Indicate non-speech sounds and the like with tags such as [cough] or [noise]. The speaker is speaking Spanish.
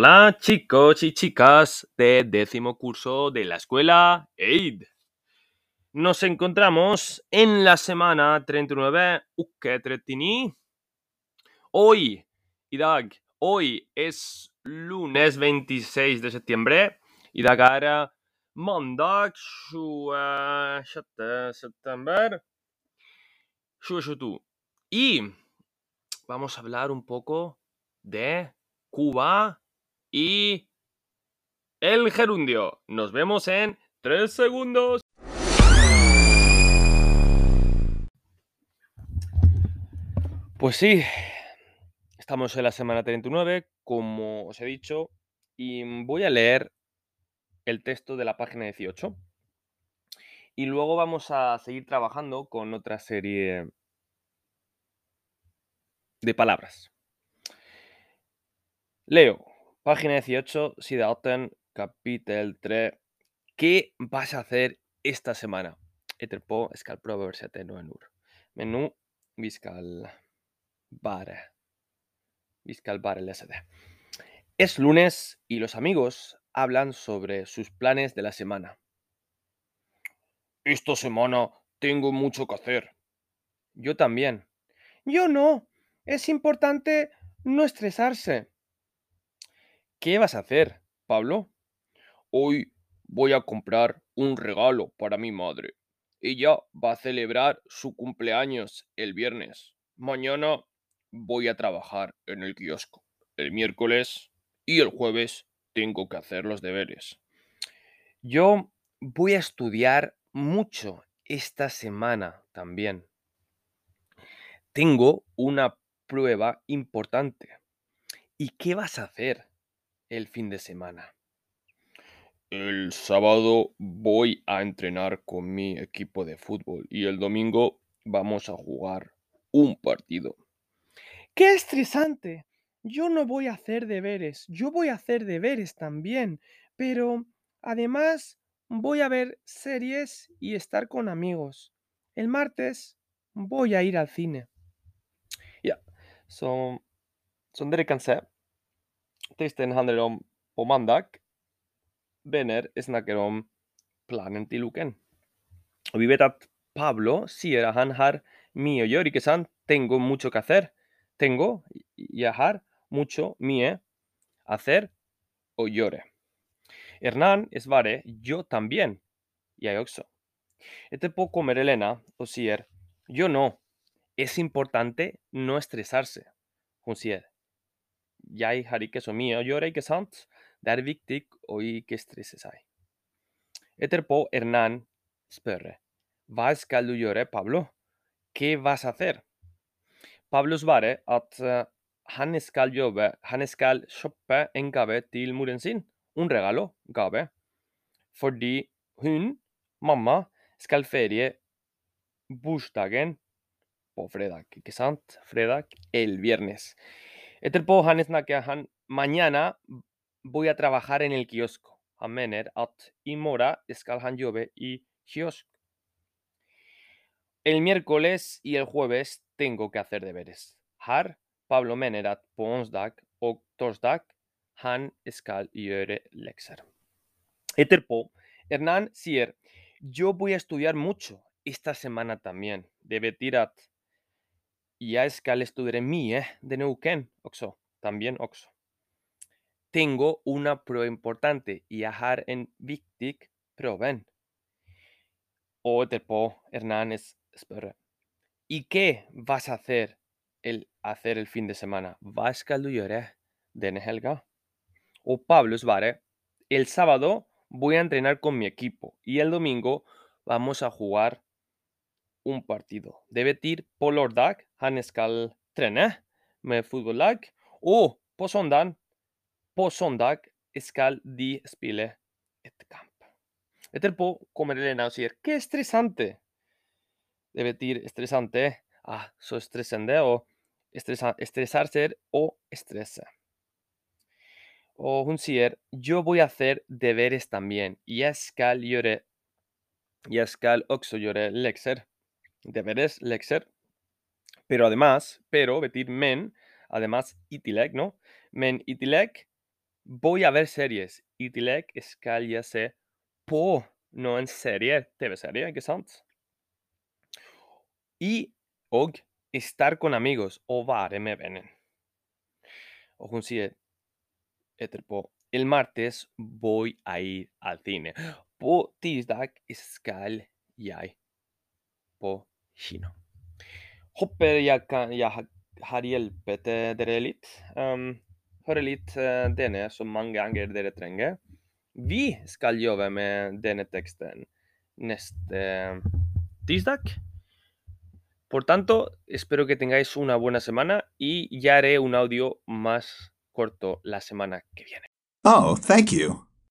Hola chicos y chicas de décimo curso de la escuela EID. Nos encontramos en la semana 39 uke 39. Hoy, idag, hoy es lunes 26 de septiembre. Idag er mandag 26 september 2022. Y vamos a hablar un poco de Cuba y el gerundio. Nos vemos en tres segundos. Pues sí, estamos en la semana 39, como os he dicho, y voy a leer el texto de la página 18. Y luego vamos a seguir trabajando con otra serie de palabras. Leo, página 18, Sida 8, capítulo 3. ¿Qué vas a hacer esta semana? Heter på skal prøve å oversette noen ord. Men nå vi skal bare Vi skal bare lese det. Es lunes y los amigos hablan sobre sus planes de la semana. Esta semana tengo mucho que hacer. Yo también. Yo no. Es importante no estresarse. ¿Qué vas a hacer, Pablo? Hoy voy a comprar un regalo para mi madre. Ella va a celebrar su cumpleaños el viernes. Mañana voy a trabajar en el kiosco. El miércoles y el jueves tengo que hacer los deberes. Yo voy a estudiar mucho esta semana también. Tengo una prueba importante. ¿Y qué vas a hacer el fin de semana? El sábado voy a entrenar con mi equipo de fútbol y el domingo vamos a jugar un partido. ¡Qué estresante! Yo no voy a hacer deberes, yo voy a hacer deberes también, pero además voy a ver series y estar con amigos. El martes voy a ir al cine. Ja, så som dere kan se, teksten handler om på mandag. Venner snakker om planen vi Pablo sier at han har mye? Tengo mucho que hacer. Tengo, jeg har, mucho, mye, hacer og gjøre. Hernán svarer yo también, jeg også. Etterpå kommer Elena og sier yo no, es importante no estresarse. Jeg har ikke så mye å gjøre, ikke sant? Det er viktig å ikke stresse seg. Etterpå Hernán spør hva skal du gjøre, Pablo? Hva vas a hacer? Pablo svarer at eh, han skal jobbe, han skal shoppe en gave til moren sin. Un regalo, gave. Fordi hun, mamma, skal ferie bursdagen på fredag, ikke sant? Fredag, el viernes. Etterpå han snakker han mañana voy a trabajar en el kiosco. Han mener at i morgen skal han jobbe i kiosk. El miércoles y el jueves tengo que hacer deberes. Har Pablo mener at på onsdag og torsdag han skal gjøre lekser. Etterpå Hernán sier yo voy a estudiar mucho esta semana también. Det betyr at jeg skal studere mye denne uken også. También også. Tengo una prueba importante. Jeg har en viktig prøve. Og etterpå Hernán spør ¿Y qué vas a hacer el, hacer el fin de semana? Hva skal du gjøre denne helga? O Pablo svarer el sábado voy a entrenar con mi equipo y el domingo vamos a jugar un partido. Det betyr på lørdag han skal trene med fotballag, og på søndag, på søndag skal de spille et kamp. Etterpå kommer Elena og sier ¡Qué estresante! Det betyr estresante, ah, så stressende, og estresa, estresarse og stresse. Og hun sier yo voy a hacer deberes también. Jeg skal gjøre Jeg skal også gjøre lekser. Deberes, lekser. Pero además, pero, betyr men, además itilek, ¿no? Men itilek, Voy a ver series. I tillegg skal jeg se på noen serier. TV-serier, ikke sant? Y og estar con amigos o være med venner. Og hun sier etterpå El martes voy a ir al cine. [gasps] På tirsdag skal jeg på kino. Håper jeg, kan, jeg har- hjulpet eh, dere litt. Um, høre litt eh, denne så mange ganger dere trenger. Vi skal jobbe med denne teksten neste tirsdag. Por tanto, espero que tengáis una buena semana y ya haré un audio más corto la semana que viene. Oh, thank you.